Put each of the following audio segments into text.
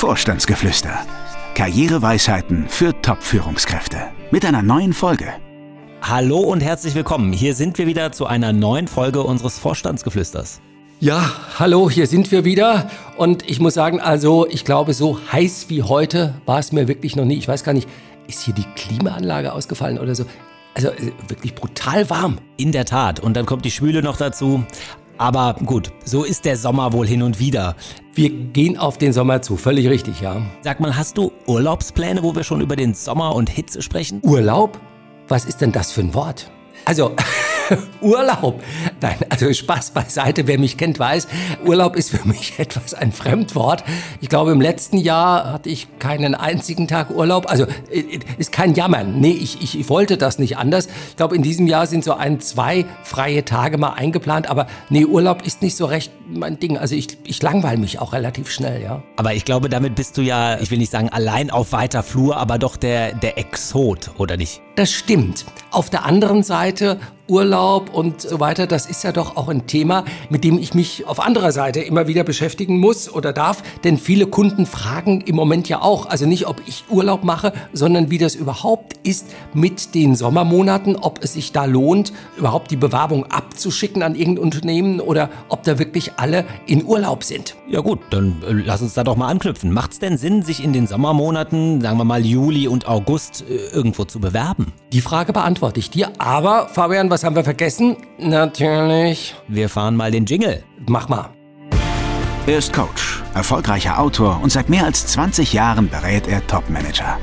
Vorstandsgeflüster. Karriereweisheiten für Top-Führungskräfte. Mit einer neuen Folge. Hallo und herzlich willkommen. Hier sind wir wieder zu einer neuen Folge unseres Vorstandsgeflüsters. Ja, hallo, hier sind wir wieder. Und ich muss sagen, also ich glaube, so heiß wie heute war es mir wirklich noch nie. Ich weiß gar nicht, ist hier die Klimaanlage ausgefallen oder so? Also äh, wirklich brutal warm. In der Tat. Und dann kommt die Schwüle noch dazu. Aber gut, so ist der Sommer wohl hin und wieder. Wir gehen auf den Sommer zu, völlig richtig, ja. Sag mal, hast du Urlaubspläne, wo wir schon über den Sommer und Hitze sprechen? Urlaub? Was ist denn das für ein Wort? Also, Urlaub. Nein, also Spaß beiseite. Wer mich kennt, weiß, Urlaub ist für mich etwas ein Fremdwort. Ich glaube, im letzten Jahr hatte ich keinen einzigen Tag Urlaub. Also, äh, ist kein Jammern. Nee, ich, ich wollte das nicht anders. Ich glaube, in diesem Jahr sind so ein, zwei freie Tage mal eingeplant. Aber nee, Urlaub ist nicht so recht mein Ding. Also, ich, ich langweile mich auch relativ schnell, ja. Aber ich glaube, damit bist du ja, ich will nicht sagen allein auf weiter Flur, aber doch der, der Exot, oder nicht? Das stimmt. Auf der anderen Seite Urlaub und so weiter, das ist ja doch auch ein Thema, mit dem ich mich auf anderer Seite immer wieder beschäftigen muss oder darf. Denn viele Kunden fragen im Moment ja auch, also nicht, ob ich Urlaub mache, sondern wie das überhaupt ist mit den Sommermonaten, ob es sich da lohnt, überhaupt die Bewerbung abzuschicken an irgendein Unternehmen oder ob da wirklich alle in Urlaub sind. Ja gut, dann äh, lass uns da doch mal anknüpfen. Macht es denn Sinn, sich in den Sommermonaten, sagen wir mal Juli und August, äh, irgendwo zu bewerben? Die Frage beantworte ich dir. Aber Fabian, was haben wir vergessen? Natürlich. Wir fahren mal den Jingle. Mach mal. Er ist Coach, erfolgreicher Autor und seit mehr als 20 Jahren berät er Topmanager.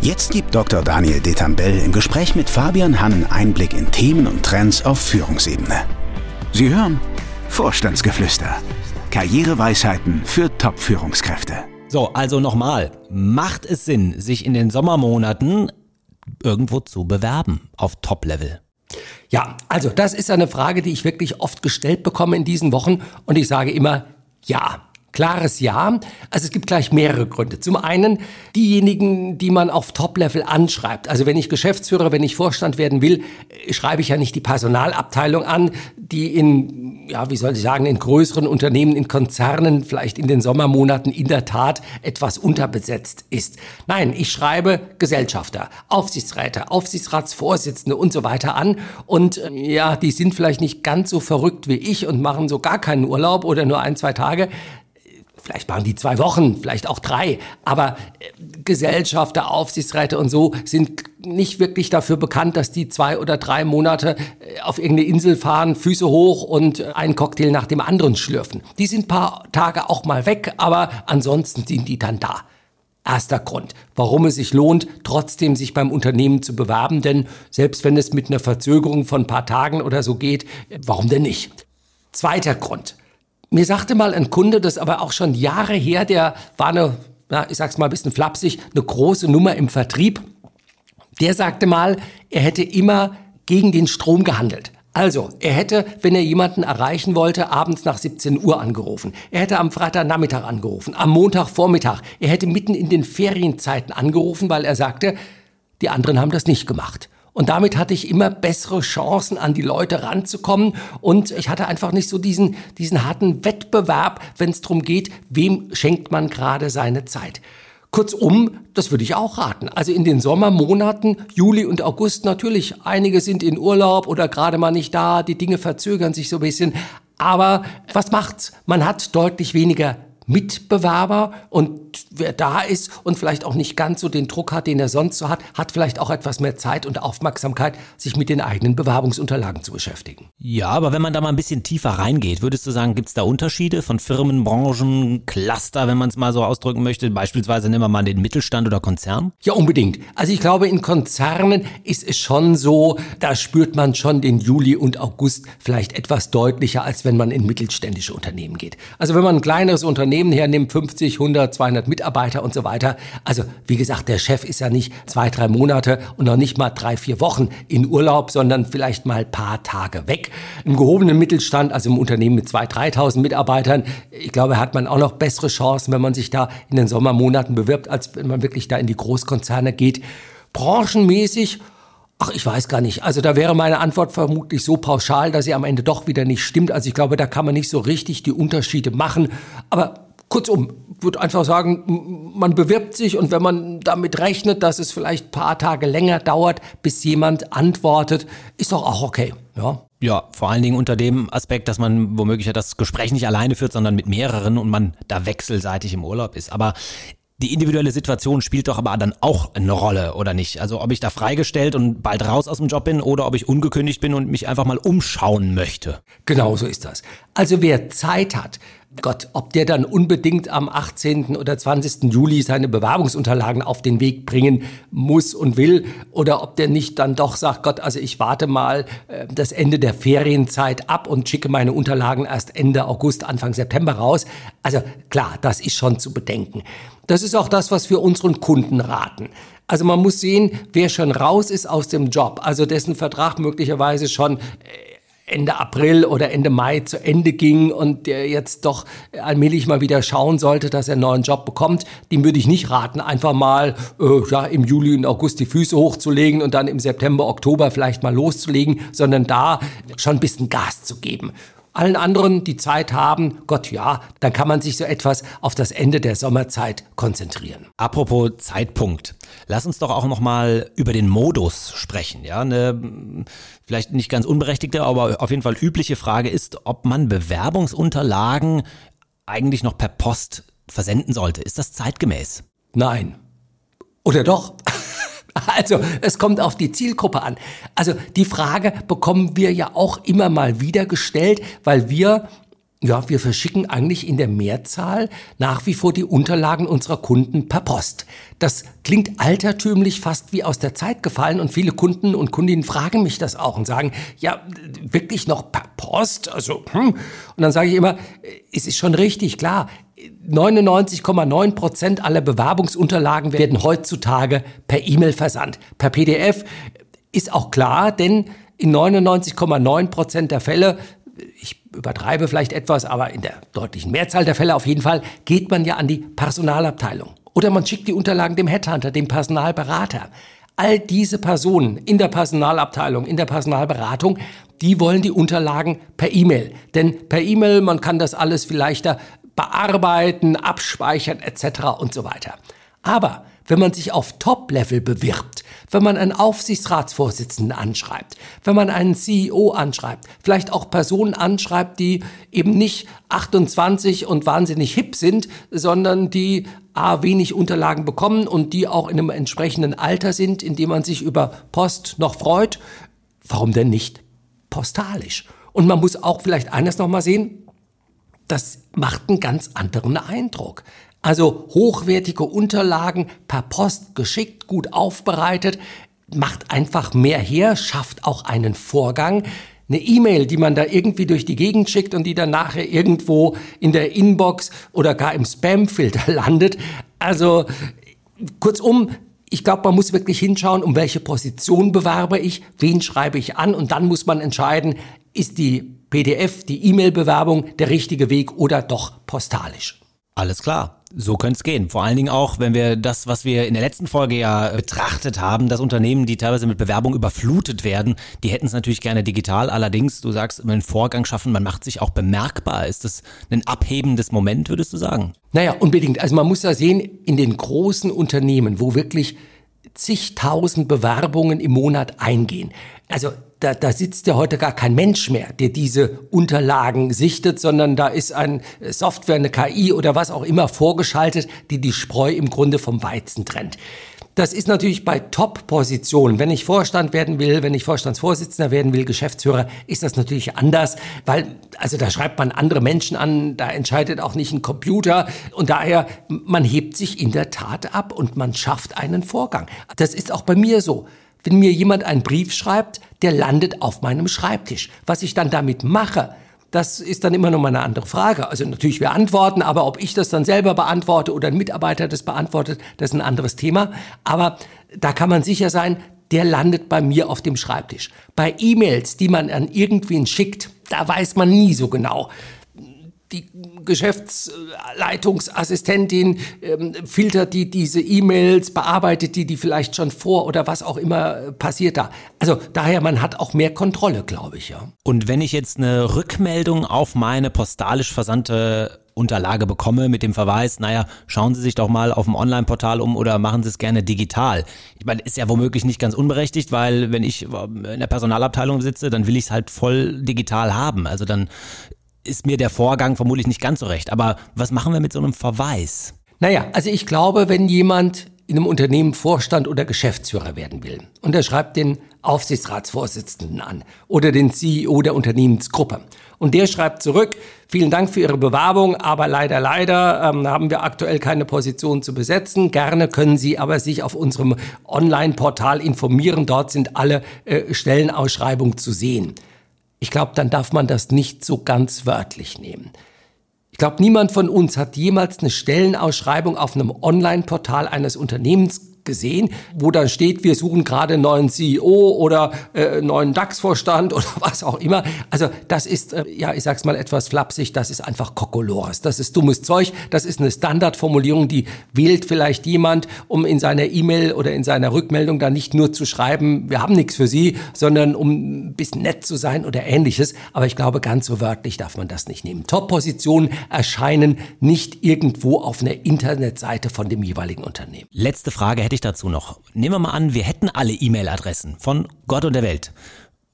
Jetzt gibt Dr. Daniel Detambell im Gespräch mit Fabian Hannen Einblick in Themen und Trends auf Führungsebene. Sie hören Vorstandsgeflüster. Karriereweisheiten für Top-Führungskräfte. So, also nochmal. Macht es Sinn, sich in den Sommermonaten irgendwo zu bewerben auf Top-Level? Ja, also das ist eine Frage, die ich wirklich oft gestellt bekomme in diesen Wochen und ich sage immer ja. Klares Ja. Also es gibt gleich mehrere Gründe. Zum einen diejenigen, die man auf Top-Level anschreibt. Also wenn ich Geschäftsführer, wenn ich Vorstand werden will, schreibe ich ja nicht die Personalabteilung an, die in, ja, wie soll ich sagen, in größeren Unternehmen, in Konzernen, vielleicht in den Sommermonaten in der Tat etwas unterbesetzt ist. Nein, ich schreibe Gesellschafter, Aufsichtsräte, Aufsichtsratsvorsitzende und so weiter an. Und äh, ja, die sind vielleicht nicht ganz so verrückt wie ich und machen so gar keinen Urlaub oder nur ein, zwei Tage. Vielleicht waren die zwei Wochen, vielleicht auch drei, aber äh, Gesellschafter, Aufsichtsräte und so sind nicht wirklich dafür bekannt, dass die zwei oder drei Monate äh, auf irgendeine Insel fahren, Füße hoch und äh, einen Cocktail nach dem anderen schlürfen. Die sind paar Tage auch mal weg, aber ansonsten sind die dann da. Erster Grund, warum es sich lohnt, trotzdem sich beim Unternehmen zu bewerben, denn selbst wenn es mit einer Verzögerung von ein paar Tagen oder so geht, warum denn nicht? Zweiter Grund, mir sagte mal ein Kunde, das aber auch schon Jahre her, der war eine, na, ich sag's mal ein bisschen flapsig, eine große Nummer im Vertrieb. Der sagte mal, er hätte immer gegen den Strom gehandelt. Also, er hätte, wenn er jemanden erreichen wollte, abends nach 17 Uhr angerufen. Er hätte am Freitagnachmittag angerufen, am Montagvormittag. Er hätte mitten in den Ferienzeiten angerufen, weil er sagte, die anderen haben das nicht gemacht. Und damit hatte ich immer bessere Chancen, an die Leute ranzukommen. Und ich hatte einfach nicht so diesen, diesen harten Wettbewerb, wenn es darum geht, wem schenkt man gerade seine Zeit. Kurzum, das würde ich auch raten. Also in den Sommermonaten, Juli und August natürlich, einige sind in Urlaub oder gerade mal nicht da, die Dinge verzögern sich so ein bisschen. Aber was macht's? Man hat deutlich weniger Mitbewerber und wer da ist und vielleicht auch nicht ganz so den Druck hat, den er sonst so hat, hat vielleicht auch etwas mehr Zeit und Aufmerksamkeit, sich mit den eigenen Bewerbungsunterlagen zu beschäftigen. Ja, aber wenn man da mal ein bisschen tiefer reingeht, würdest du sagen, gibt es da Unterschiede von Firmen, Branchen, Cluster, wenn man es mal so ausdrücken möchte? Beispielsweise nehmen wir mal den Mittelstand oder Konzern? Ja, unbedingt. Also ich glaube, in Konzernen ist es schon so, da spürt man schon den Juli und August vielleicht etwas deutlicher, als wenn man in mittelständische Unternehmen geht. Also wenn man ein kleineres Unternehmen Unternehmen hernimmt, 50, 100, 200 Mitarbeiter und so weiter. Also wie gesagt, der Chef ist ja nicht zwei, drei Monate und noch nicht mal drei, vier Wochen in Urlaub, sondern vielleicht mal paar Tage weg. Im gehobenen Mittelstand, also im Unternehmen mit 2.000, 3.000 Mitarbeitern, ich glaube, hat man auch noch bessere Chancen, wenn man sich da in den Sommermonaten bewirbt, als wenn man wirklich da in die Großkonzerne geht. Branchenmäßig Ach, ich weiß gar nicht. Also da wäre meine Antwort vermutlich so pauschal, dass sie am Ende doch wieder nicht stimmt. Also ich glaube, da kann man nicht so richtig die Unterschiede machen. Aber kurzum, würde einfach sagen, man bewirbt sich und wenn man damit rechnet, dass es vielleicht ein paar Tage länger dauert, bis jemand antwortet, ist doch auch okay. Ja. Ja, vor allen Dingen unter dem Aspekt, dass man womöglich ja das Gespräch nicht alleine führt, sondern mit mehreren und man da wechselseitig im Urlaub ist. Aber die individuelle Situation spielt doch aber dann auch eine Rolle, oder nicht? Also ob ich da freigestellt und bald raus aus dem Job bin oder ob ich ungekündigt bin und mich einfach mal umschauen möchte. Genau so ist das. Also wer Zeit hat, Gott, ob der dann unbedingt am 18. oder 20. Juli seine Bewerbungsunterlagen auf den Weg bringen muss und will oder ob der nicht dann doch sagt, Gott, also ich warte mal äh, das Ende der Ferienzeit ab und schicke meine Unterlagen erst Ende August, Anfang September raus. Also klar, das ist schon zu bedenken. Das ist auch das, was wir unseren Kunden raten. Also man muss sehen, wer schon raus ist aus dem Job, also dessen Vertrag möglicherweise schon äh, Ende April oder Ende Mai zu Ende ging und der jetzt doch allmählich mal wieder schauen sollte, dass er einen neuen Job bekommt, dem würde ich nicht raten, einfach mal äh, ja, im Juli und August die Füße hochzulegen und dann im September, Oktober vielleicht mal loszulegen, sondern da schon ein bisschen Gas zu geben allen anderen, die Zeit haben, Gott ja, dann kann man sich so etwas auf das Ende der Sommerzeit konzentrieren. Apropos Zeitpunkt, lass uns doch auch noch mal über den Modus sprechen. Ja, eine vielleicht nicht ganz unberechtigte, aber auf jeden Fall übliche Frage ist, ob man Bewerbungsunterlagen eigentlich noch per Post versenden sollte. Ist das zeitgemäß? Nein. Oder doch? Also, es kommt auf die Zielgruppe an. Also, die Frage bekommen wir ja auch immer mal wieder gestellt, weil wir ja, wir verschicken eigentlich in der Mehrzahl nach wie vor die Unterlagen unserer Kunden per Post. Das klingt altertümlich fast wie aus der Zeit gefallen und viele Kunden und Kundinnen fragen mich das auch und sagen, ja, wirklich noch per Post? Also, hm. Und dann sage ich immer, es ist schon richtig, klar. 99,9 Prozent aller Bewerbungsunterlagen werden heutzutage per E-Mail versandt. Per PDF ist auch klar, denn in 99,9 Prozent der Fälle ich übertreibe vielleicht etwas, aber in der deutlichen Mehrzahl der Fälle auf jeden Fall, geht man ja an die Personalabteilung. Oder man schickt die Unterlagen dem Headhunter, dem Personalberater. All diese Personen in der Personalabteilung, in der Personalberatung, die wollen die Unterlagen per E-Mail. Denn per E-Mail, man kann das alles viel leichter bearbeiten, abspeichern etc. und so weiter. Aber wenn man sich auf Top-Level bewirbt, wenn man einen Aufsichtsratsvorsitzenden anschreibt, wenn man einen CEO anschreibt, vielleicht auch Personen anschreibt, die eben nicht 28 und wahnsinnig hip sind, sondern die A, wenig Unterlagen bekommen und die auch in einem entsprechenden Alter sind, in dem man sich über Post noch freut. Warum denn nicht postalisch? Und man muss auch vielleicht eines nochmal sehen, das macht einen ganz anderen Eindruck. Also hochwertige Unterlagen per Post geschickt, gut aufbereitet, macht einfach mehr her, schafft auch einen Vorgang. Eine E-Mail, die man da irgendwie durch die Gegend schickt und die dann nachher irgendwo in der Inbox oder gar im Spam-Filter landet. Also kurzum, ich glaube, man muss wirklich hinschauen, um welche Position bewerbe ich, wen schreibe ich an und dann muss man entscheiden, ist die PDF, die E-Mail-Bewerbung der richtige Weg oder doch postalisch. Alles klar. So könnte es gehen. Vor allen Dingen auch, wenn wir das, was wir in der letzten Folge ja betrachtet haben, dass Unternehmen, die teilweise mit Bewerbung überflutet werden, die hätten es natürlich gerne digital. Allerdings, du sagst, immer einen Vorgang schaffen, man macht sich auch bemerkbar. Ist das ein abhebendes Moment, würdest du sagen? Naja, unbedingt. Also man muss ja sehen, in den großen Unternehmen, wo wirklich zigtausend Bewerbungen im Monat eingehen. Also da, da sitzt ja heute gar kein Mensch mehr, der diese Unterlagen sichtet, sondern da ist ein Software, eine KI oder was auch immer vorgeschaltet, die die Spreu im Grunde vom Weizen trennt. Das ist natürlich bei Top-Positionen. Wenn ich Vorstand werden will, wenn ich Vorstandsvorsitzender werden will, Geschäftsführer, ist das natürlich anders, weil, also da schreibt man andere Menschen an, da entscheidet auch nicht ein Computer und daher, man hebt sich in der Tat ab und man schafft einen Vorgang. Das ist auch bei mir so. Wenn mir jemand einen Brief schreibt, der landet auf meinem Schreibtisch. Was ich dann damit mache, das ist dann immer noch mal eine andere Frage. Also natürlich wir antworten, aber ob ich das dann selber beantworte oder ein Mitarbeiter das beantwortet, das ist ein anderes Thema. Aber da kann man sicher sein, der landet bei mir auf dem Schreibtisch. Bei E-Mails, die man an irgendwen schickt, da weiß man nie so genau die Geschäftsleitungsassistentin ähm, filtert die diese E-Mails, bearbeitet die, die vielleicht schon vor oder was auch immer äh, passiert da. Also daher, man hat auch mehr Kontrolle, glaube ich, ja. Und wenn ich jetzt eine Rückmeldung auf meine postalisch versandte Unterlage bekomme mit dem Verweis, naja, schauen Sie sich doch mal auf dem Online-Portal um oder machen Sie es gerne digital. Ich meine, ist ja womöglich nicht ganz unberechtigt, weil wenn ich in der Personalabteilung sitze, dann will ich es halt voll digital haben. Also dann ist mir der Vorgang vermutlich nicht ganz so recht. Aber was machen wir mit so einem Verweis? Naja, also ich glaube, wenn jemand in einem Unternehmen Vorstand oder Geschäftsführer werden will und er schreibt den Aufsichtsratsvorsitzenden an oder den CEO der Unternehmensgruppe und der schreibt zurück, vielen Dank für Ihre Bewerbung, aber leider, leider ähm, haben wir aktuell keine Position zu besetzen. Gerne können Sie aber sich auf unserem Online-Portal informieren. Dort sind alle äh, Stellenausschreibungen zu sehen. Ich glaube, dann darf man das nicht so ganz wörtlich nehmen. Ich glaube, niemand von uns hat jemals eine Stellenausschreibung auf einem Online-Portal eines Unternehmens gesehen, wo dann steht, wir suchen gerade einen neuen CEO oder äh, neuen DAX-Vorstand oder was auch immer. Also das ist, äh, ja, ich sag's mal etwas flapsig, das ist einfach Kokolores. Das ist dummes Zeug. Das ist eine Standardformulierung, die wählt vielleicht jemand, um in seiner E-Mail oder in seiner Rückmeldung da nicht nur zu schreiben, wir haben nichts für Sie, sondern um ein bisschen nett zu sein oder ähnliches. Aber ich glaube, ganz so wörtlich darf man das nicht nehmen. Top-Positionen erscheinen nicht irgendwo auf einer Internetseite von dem jeweiligen Unternehmen. Letzte Frage hätte ich dazu noch. Nehmen wir mal an, wir hätten alle E-Mail-Adressen von Gott und der Welt.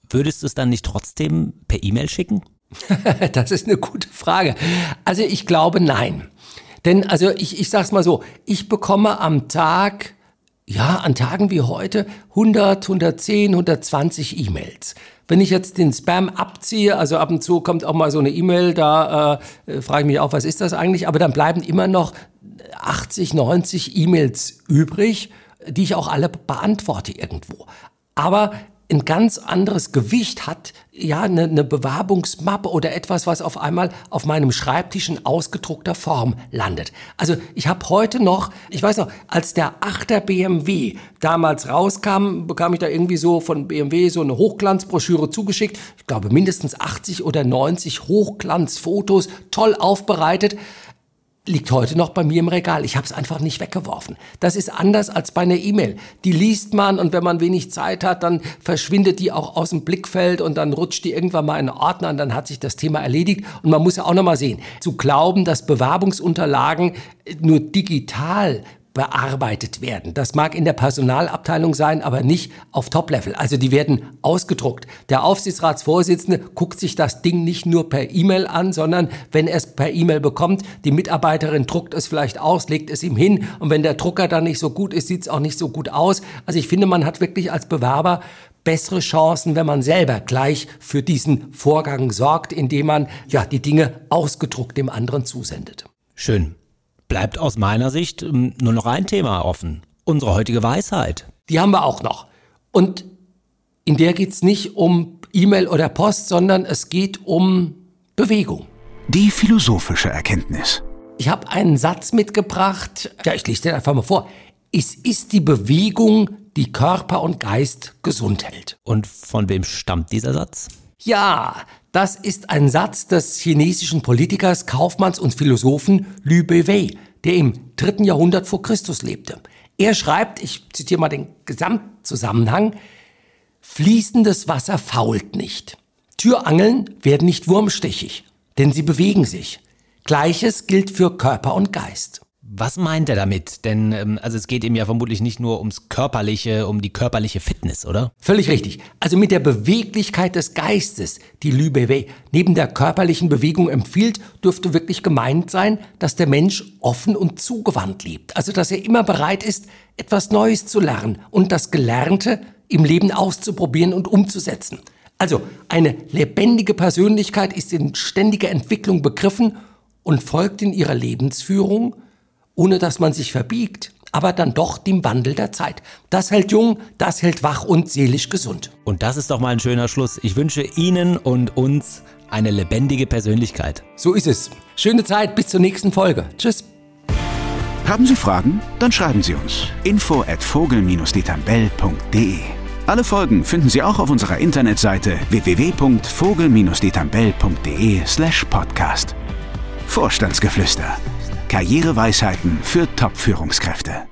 Würdest du es dann nicht trotzdem per E-Mail schicken? das ist eine gute Frage. Also ich glaube nein. Denn also ich, ich sag's mal so, ich bekomme am Tag, ja, an Tagen wie heute 100, 110, 120 E-Mails. Wenn ich jetzt den Spam abziehe, also ab und zu kommt auch mal so eine E-Mail, da äh, frage ich mich auch, was ist das eigentlich? Aber dann bleiben immer noch 80, 90 E-Mails übrig, die ich auch alle beantworte irgendwo. Aber ein ganz anderes Gewicht hat ja eine, eine Bewerbungsmappe oder etwas, was auf einmal auf meinem Schreibtisch in ausgedruckter Form landet. Also ich habe heute noch, ich weiß noch, als der 8er BMW damals rauskam, bekam ich da irgendwie so von BMW so eine Hochglanzbroschüre zugeschickt. Ich glaube mindestens 80 oder 90 Hochglanzfotos, toll aufbereitet liegt heute noch bei mir im Regal. Ich habe es einfach nicht weggeworfen. Das ist anders als bei einer E-Mail. Die liest man und wenn man wenig Zeit hat, dann verschwindet die auch aus dem Blickfeld und dann rutscht die irgendwann mal in einen Ordner und dann hat sich das Thema erledigt. Und man muss ja auch noch mal sehen, zu glauben, dass Bewerbungsunterlagen nur digital bearbeitet werden. Das mag in der Personalabteilung sein, aber nicht auf Top-Level. Also die werden ausgedruckt. Der Aufsichtsratsvorsitzende guckt sich das Ding nicht nur per E-Mail an, sondern wenn er es per E-Mail bekommt, die Mitarbeiterin druckt es vielleicht aus, legt es ihm hin und wenn der Drucker dann nicht so gut ist, sieht es auch nicht so gut aus. Also ich finde, man hat wirklich als Bewerber bessere Chancen, wenn man selber gleich für diesen Vorgang sorgt, indem man ja die Dinge ausgedruckt dem anderen zusendet. Schön bleibt aus meiner Sicht ähm, nur noch ein Thema offen. Unsere heutige Weisheit. Die haben wir auch noch. Und in der geht es nicht um E-Mail oder Post, sondern es geht um Bewegung. Die philosophische Erkenntnis. Ich habe einen Satz mitgebracht. Ja, ich lese den einfach mal vor. Es ist die Bewegung, die Körper und Geist gesund hält. Und von wem stammt dieser Satz? Ja, das ist ein Satz des chinesischen Politikers, Kaufmanns und Philosophen Lü Bewei, der im dritten Jahrhundert vor Christus lebte. Er schreibt, ich zitiere mal den Gesamtzusammenhang, fließendes Wasser fault nicht. Türangeln werden nicht wurmstichig, denn sie bewegen sich. Gleiches gilt für Körper und Geist. Was meint er damit? Denn ähm, also es geht ihm ja vermutlich nicht nur ums körperliche, um die körperliche Fitness, oder? Völlig richtig. Also mit der Beweglichkeit des Geistes, die Lü Bewei neben der körperlichen Bewegung empfiehlt, dürfte wirklich gemeint sein, dass der Mensch offen und zugewandt lebt. Also dass er immer bereit ist, etwas Neues zu lernen und das Gelernte im Leben auszuprobieren und umzusetzen. Also eine lebendige Persönlichkeit ist in ständiger Entwicklung begriffen und folgt in ihrer Lebensführung ohne dass man sich verbiegt, aber dann doch dem Wandel der Zeit. Das hält jung, das hält wach und seelisch gesund. Und das ist doch mal ein schöner Schluss. Ich wünsche Ihnen und uns eine lebendige Persönlichkeit. So ist es. Schöne Zeit, bis zur nächsten Folge. Tschüss. Haben Sie Fragen? Dann schreiben Sie uns. Info at vogel-detambell.de Alle Folgen finden Sie auch auf unserer Internetseite www.vogel-detambell.de slash podcast. Vorstandsgeflüster Karriereweisheiten für Top-Führungskräfte.